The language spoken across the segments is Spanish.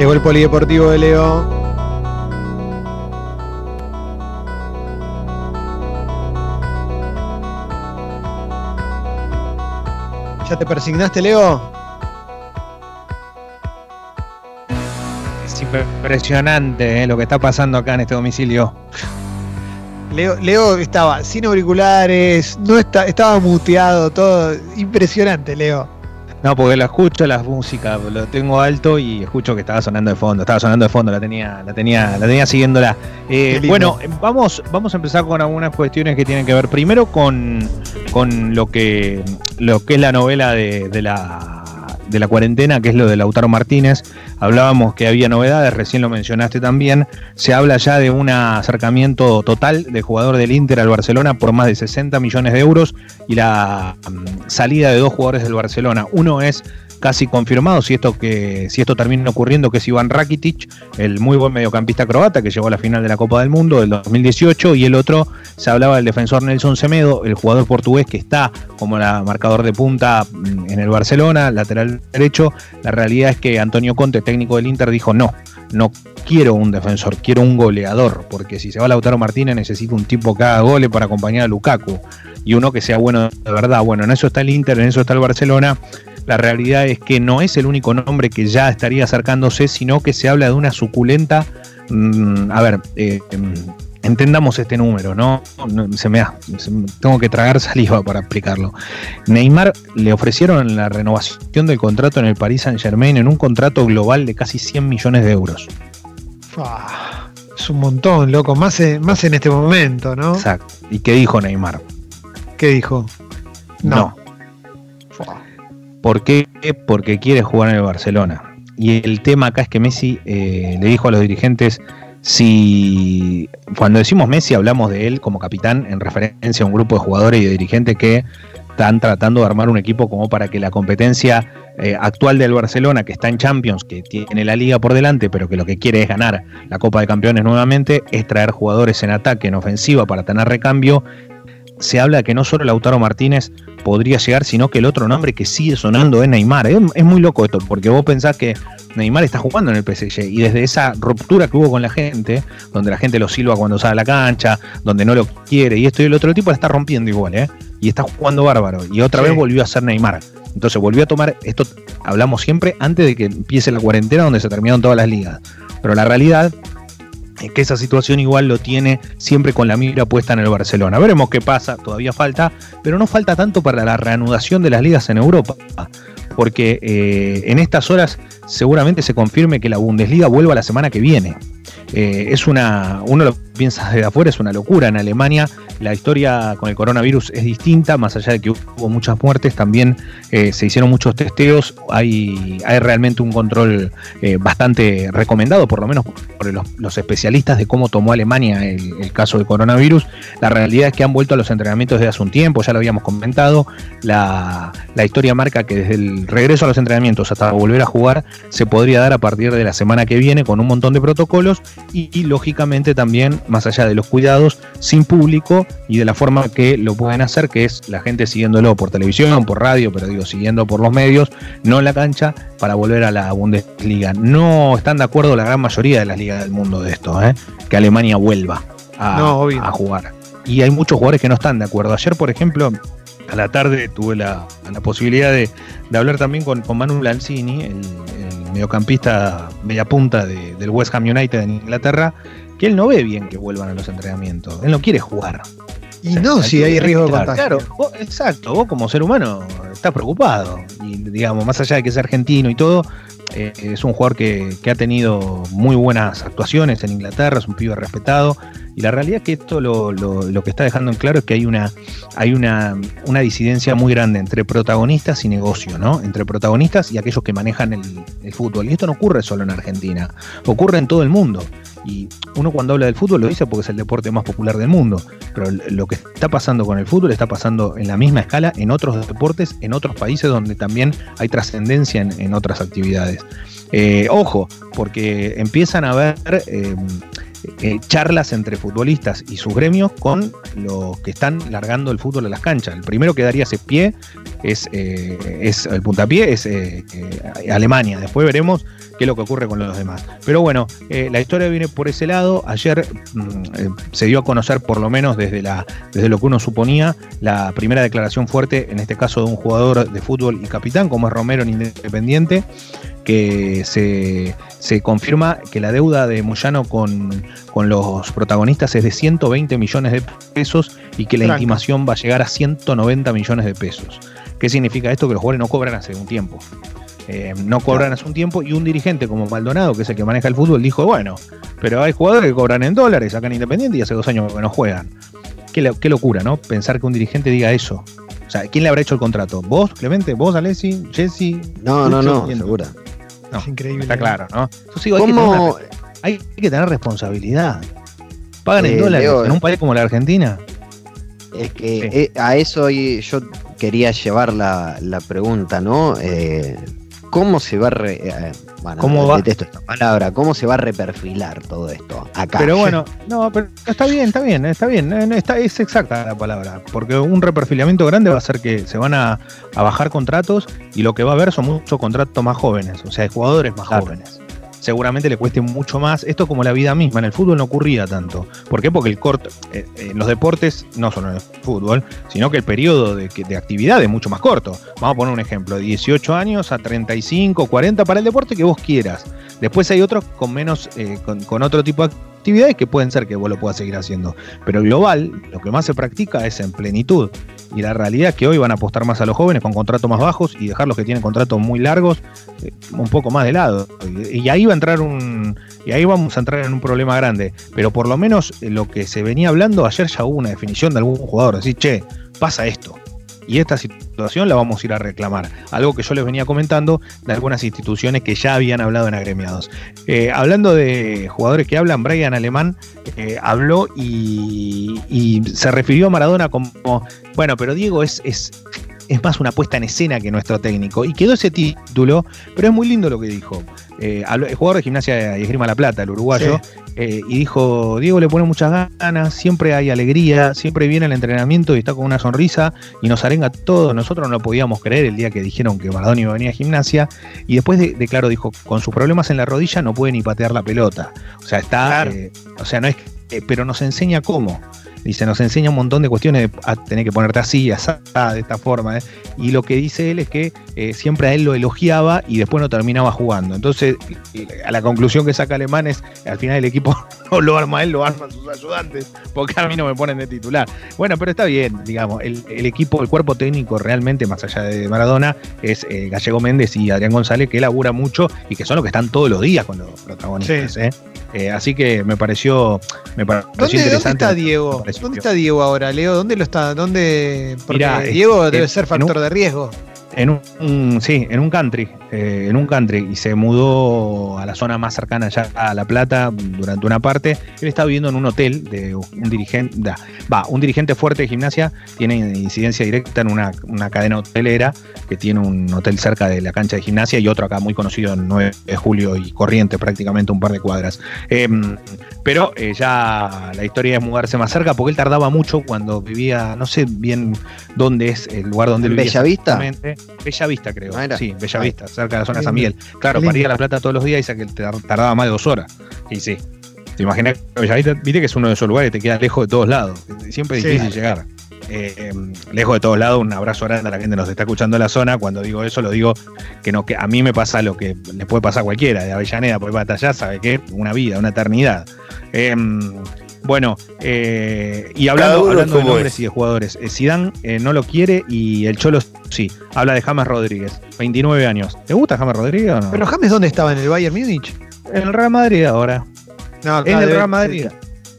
Llegó el polideportivo de Leo. ¿Ya te persignaste, Leo? Es impresionante eh, lo que está pasando acá en este domicilio. Leo, Leo estaba sin auriculares, no está, estaba muteado, todo. Impresionante, Leo. No, porque la escucho la música, lo tengo alto y escucho que estaba sonando de fondo, estaba sonando de fondo, la tenía, la tenía, la tenía siguiéndola. Eh, bueno, vamos, vamos a empezar con algunas cuestiones que tienen que ver primero con, con lo que lo que es la novela de, de la de la cuarentena, que es lo de Lautaro Martínez. Hablábamos que había novedades, recién lo mencionaste también. Se habla ya de un acercamiento total del jugador del Inter al Barcelona por más de 60 millones de euros y la mm, salida de dos jugadores del Barcelona. Uno es casi confirmado si esto que si esto termina ocurriendo que es Iván Rakitic, el muy buen mediocampista croata que llegó a la final de la Copa del Mundo del 2018 y el otro se hablaba del defensor Nelson Semedo, el jugador portugués que está como la marcador de punta en el Barcelona, lateral derecho. La realidad es que Antonio Conte, técnico del Inter, dijo no, no quiero un defensor, quiero un goleador, porque si se va Lautaro Martínez necesito un tipo que haga goles para acompañar a Lukaku y uno que sea bueno de verdad. Bueno, en eso está el Inter, en eso está el Barcelona. La realidad es que no es el único nombre que ya estaría acercándose, sino que se habla de una suculenta. Mm, a ver, eh, em, entendamos este número, ¿no? Se me tengo que tragar saliva para explicarlo. Neymar le ofrecieron la renovación del contrato en el Paris Saint Germain en un contrato global de casi 100 millones de euros. es un montón, loco, más en, más en este momento, ¿no? Exacto. ¿Y qué dijo Neymar? ¿Qué dijo? No. ¿Por qué? Porque quiere jugar en el Barcelona. Y el tema acá es que Messi eh, le dijo a los dirigentes, si cuando decimos Messi hablamos de él como capitán en referencia a un grupo de jugadores y de dirigentes que están tratando de armar un equipo como para que la competencia eh, actual del Barcelona, que está en Champions, que tiene la liga por delante, pero que lo que quiere es ganar la Copa de Campeones nuevamente, es traer jugadores en ataque, en ofensiva, para tener recambio se habla que no solo Lautaro Martínez podría llegar, sino que el otro nombre que sigue sonando es Neymar. Es, muy loco esto, porque vos pensás que Neymar está jugando en el PSG y desde esa ruptura que hubo con la gente, donde la gente lo silba cuando sale a la cancha, donde no lo quiere y esto y el otro tipo la está rompiendo igual, ¿eh? Y está jugando bárbaro. Y otra vez volvió a ser Neymar. Entonces volvió a tomar, esto hablamos siempre antes de que empiece la cuarentena donde se terminaron todas las ligas. Pero la realidad que esa situación igual lo tiene siempre con la mira puesta en el Barcelona. Veremos qué pasa, todavía falta, pero no falta tanto para la reanudación de las ligas en Europa, porque eh, en estas horas seguramente se confirme que la Bundesliga vuelva la semana que viene. Eh, es una, uno piensa desde afuera, es una locura. En Alemania la historia con el coronavirus es distinta, más allá de que hubo muchas muertes, también eh, se hicieron muchos testeos, hay, hay realmente un control eh, bastante recomendado, por lo menos por los, especialistas de cómo tomó Alemania el, caso del coronavirus. La realidad es que han vuelto a los entrenamientos desde hace un tiempo, ya lo habíamos comentado, la, historia marca que desde el regreso a los entrenamientos hasta volver a jugar se podría dar a partir de la semana que viene con un montón de protocolos y lógicamente también más allá de los cuidados, sin público y de la forma que lo pueden hacer, que es la gente siguiéndolo por televisión, por radio, pero digo, siguiendo por los medios, no en la cancha, para volver a la Bundesliga. No están de acuerdo la gran mayoría de las ligas del mundo de esto, ¿eh? que Alemania vuelva a, jugar. Y hay muchos jugadores que no están de acuerdo. Ayer, por ejemplo, a la tarde tuve la, posibilidad de, hablar también con, con Manu Lanzini, el, mediocampista media punta del West Ham United en Inglaterra, que él no ve bien que vuelvan a los entrenamientos. Él no quiere jugar. Y no, si hay riesgo de contagio. Claro, exacto, vos como ser humano estás preocupado. Y digamos, más allá de que es argentino y todo, eh, es un jugador que, ha tenido muy buenas actuaciones en Inglaterra, es un pibe respetado. Y la realidad es que esto lo, que está dejando en claro es que hay una, hay una, una, disidencia muy grande entre protagonistas y negocio, ¿no? Entre protagonistas y aquellos que manejan el, el fútbol. Y esto no ocurre solo en Argentina, ocurre en todo el mundo. Y uno cuando habla del fútbol lo dice porque es el deporte más popular del mundo. Pero lo que está pasando con el fútbol está pasando en la misma escala en otros deportes, en otros países donde también hay trascendencia en, otras actividades. Eh, ojo, porque empiezan a ver eh, eh, charlas entre futbolistas y sus gremios con los que están largando el fútbol a las canchas. El primero que daría ese pie es, es el puntapié, es Alemania. Después veremos qué es lo que ocurre con los demás. Pero bueno, la historia viene por ese lado. Ayer mm, se dio a conocer, por lo menos desde lo que uno suponía, la primera declaración fuerte, en este caso de un jugador de fútbol y capitán, como es Romero en Independiente, que se, confirma que la deuda de Moyano con, los protagonistas es de 120 millones de pesos y que la intimación va a llegar a 190 millones de pesos. ¿Qué significa esto? Que los jugadores no cobran hace un tiempo. Eh, no cobran hace un tiempo y un dirigente como Maldonado, que es el que maneja el fútbol, dijo, bueno, pero hay jugadores que cobran en dólares acá en Independiente y hace dos años que no juegan. Qué, qué locura, ¿no? Pensar que un dirigente diga eso. O sea, ¿quién le habrá hecho el contrato? ¿Vos, Clemente? ¿Vos, Alessi? ¿Jesse? No, no, no, segura. No, es increíble. Está claro, ¿no? ¿Cómo? Hay, que tener, responsabilidad. ¿Pagan en eh, dólares en un país como la Argentina? Es que eh, a eso yo quería llevar la, pregunta, ¿no? Eh, ¿Cómo se va a re, ¿Cómo va? detesto esta palabra, ¿cómo se va a reperfilar todo esto acá? Pero bueno, no, pero está bien, está bien, está bien, está, es exacta la palabra, porque un reperfilamiento grande va a ser que se van a, bajar contratos y lo que va a haber son muchos contratos más jóvenes, o sea, jugadores más jóvenes seguramente le cueste mucho más. Esto como la vida misma, en el fútbol no ocurría tanto. ¿Por qué? Porque el corto, eh, en los deportes, no solo en el fútbol, sino que el periodo de, de, actividad es mucho más corto. Vamos a poner un ejemplo, 18 años a 35, 40 para el deporte que vos quieras. Después hay otros con menos, eh, con, con otro tipo de actividades que pueden ser que vos lo puedas seguir haciendo. Pero global, lo que más se practica es en plenitud. Y la realidad es que hoy van a apostar más a los jóvenes con contratos más bajos y dejar los que tienen contratos muy largos eh, un poco más de lado. Y, ahí va a entrar un. Y ahí vamos a entrar en un problema grande. Pero por lo menos eh, lo que se venía hablando, ayer ya hubo una definición de algún jugador. Decir, che, pasa esto y esta situación la vamos a ir a reclamar. Algo que yo les venía comentando de algunas instituciones que ya habían hablado en agremiados. Eh, hablando de jugadores que hablan, Brian Alemán eh, habló y, se refirió a Maradona como, bueno, pero Diego es, es, es más una puesta en escena que nuestro técnico. Y quedó ese título, pero es muy lindo lo que dijo. Eh, el jugador de gimnasia y esgrima La Plata, el uruguayo, eh, y dijo, Diego le pone muchas ganas, siempre hay alegría, siempre viene al entrenamiento y está con una sonrisa y nos arenga todos. Nosotros no lo podíamos creer el día que dijeron que Maradona iba a venir a gimnasia y después de, claro, dijo, con sus problemas en la rodilla no puede ni patear la pelota. O sea, está, eh, o sea, no es, pero nos enseña cómo. Dice, nos enseña un montón de cuestiones a tener que ponerte así, así, de esta forma. ¿eh? Y lo que dice él es que eh, siempre a él lo elogiaba y después no terminaba jugando. Entonces, a la conclusión que saca Alemán es, al final el equipo no lo arma él, lo arman sus ayudantes, porque a mí no me ponen de titular. Bueno, pero está bien, digamos, el, equipo, el cuerpo técnico realmente, más allá de Maradona, es eh, Gallego Méndez y Adrián González, que labura mucho y que son los que están todos los días con los protagonistas. Así que me pareció, me pareció interesante. ¿Dónde está Diego? ¿Dónde está Diego ahora, Leo? ¿Dónde lo está? ¿Dónde? Porque Diego debe ser factor de riesgo. En un, sí, en un country, eh, en un country, y se mudó a la zona más cercana ya a La Plata durante una parte. Él estaba viviendo en un hotel de un dirigente, va, un dirigente fuerte de gimnasia, tiene incidencia directa en una, cadena hotelera que tiene un hotel cerca de la cancha de gimnasia y otro acá muy conocido en 9 de julio y corriente prácticamente un par de cuadras. Em, pero eh, ya la historia es mudarse más cerca porque él tardaba mucho cuando vivía, no sé bien dónde es el lugar donde vivía. Bellavista? Bella Vista, creo. Ah, sí, Bella Vista, cerca de la zona de San Miguel. Claro, para ir a La Plata todos los días dice que tardaba más de dos horas. Y sí. Te imaginas que Bella Vista, viste que es uno de esos lugares que te queda lejos de todos lados. Siempre es difícil llegar. Eh, lejos de todos lados, un abrazo grande a la gente que nos está escuchando en la zona. Cuando digo eso, lo digo que no, que a mí me pasa lo que le puede pasar a cualquiera, de Avellaneda, por batallar, sabe qué, una vida, una eternidad. Eh, bueno, eh, y hablando, hablando de nombres y de jugadores, Sidán eh, no lo quiere y el Cholo sí. Habla de James Rodríguez, 29 años. ¿Te gusta James Rodríguez o no? ¿Pero James dónde estaba? ¿En el Bayern Múnich? En el Real Madrid ahora. No, en el Real Madrid.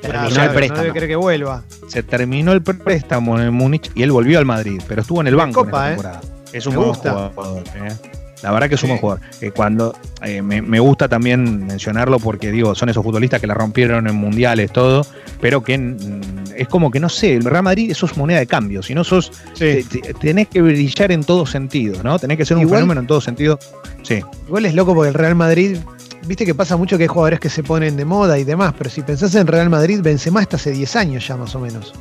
terminó el préstamo. No cree que vuelva. Se terminó el préstamo en el Múnich y él volvió al Madrid, pero estuvo en el banco Copa, en temporada. Es un buen jugador. La verdad que es un buen jugador. Eh, cuando eh, me, gusta también mencionarlo porque digo, son esos futbolistas que la rompieron en mundiales, todo, pero que mm, es como que no sé, el Real Madrid eso es moneda de cambio. Si no sos, tenés que brillar en todos sentidos, ¿no? Tenés que ser un fenómeno en todos sentidos. Sí. Igual es loco porque el Real Madrid viste que pasa mucho que hay jugadores que se ponen de moda y demás, pero si pensás en Real Madrid, Benzema está hace 10 años ya más o menos.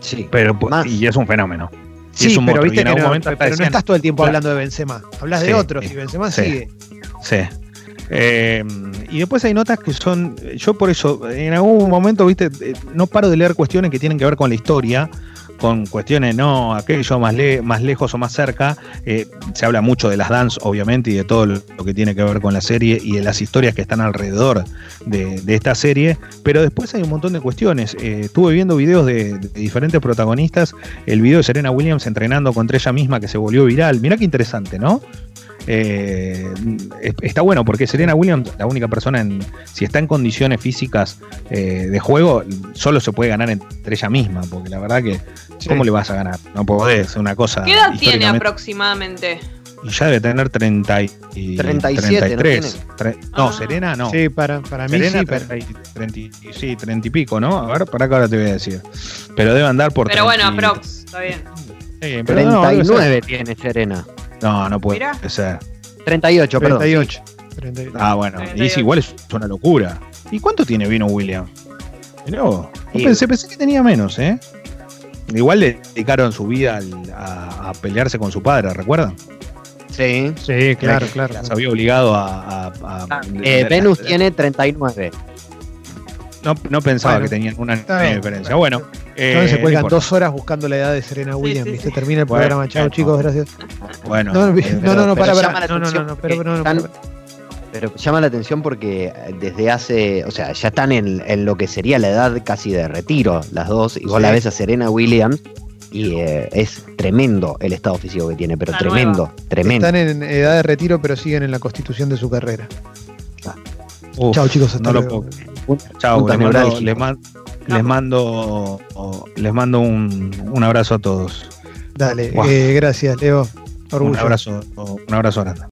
Sí, pero pues, y es un fenómeno. Sí, pero viste que no, pero no estás todo el tiempo hablando de Benzema, hablas de otros y Benzema sigue. Sí. Eh, y después hay notas que son, yo por eso, en algún momento, viste, eh, no paro de leer cuestiones que tienen que ver con la historia, con cuestiones, no, aquello más, más lejos o más cerca. Eh, se habla mucho de las dance, obviamente, y de todo lo que tiene que ver con la serie y de las historias que están alrededor de, esta serie. Pero después hay un montón de cuestiones. estuve viendo videos de, diferentes protagonistas. El video de Serena Williams entrenando contra ella misma que se volvió viral. Mirá qué interesante, ¿no? Eh, está bueno porque Serena Williams, la única persona en, si está en condiciones físicas eh, de juego, solo se puede ganar entre ella misma, porque la verdad que, ¿cómo le vas a ganar? No podés, una cosa. ¿Qué edad tiene aproximadamente? Y ya debe tener 30 y 37, 33. ¿no, ah. Serena no. Sí, para, para mí sí, 30, sí, 30 y pico, ¿no? A ver, para qué ahora te voy a decir. Pero debe andar por Pero bueno, aprox, está bien. 39 tiene Serena. No, no puede ser. 38, 38. perdón. Ah, bueno. Y es igual es una locura. ¿Y cuánto tiene vino William? No, pensé, pensé que tenía menos, ¿eh? Igual le dedicaron su vida a, pelearse con su padre, ¿recuerdan? Sí. Sí, claro, claro. Se había obligado a. Ah, eh, Venus tiene 39. No, no pensaba que tenían una diferencia. Bueno. Eh, se cuelgan dos horas buscando la edad de Serena Williams y se termina el programa. Chao, chicos, gracias. Bueno. No, no, no, para, para. No, no, no, pero, no, pero llama la atención porque desde hace, o sea, ya están en, en lo que sería la edad casi de retiro, las dos. Y vos la ves a Serena Williams y eh, es tremendo el estado físico que tiene, pero tremendo, tremendo. Están en edad de retiro, pero siguen en la constitución de su carrera. Chao, chicos, hasta luego. Chao, les mando, les, mando, les mando un, un, abrazo a todos. Dale, eh, gracias, Leo. Un abrazo, un abrazo grande.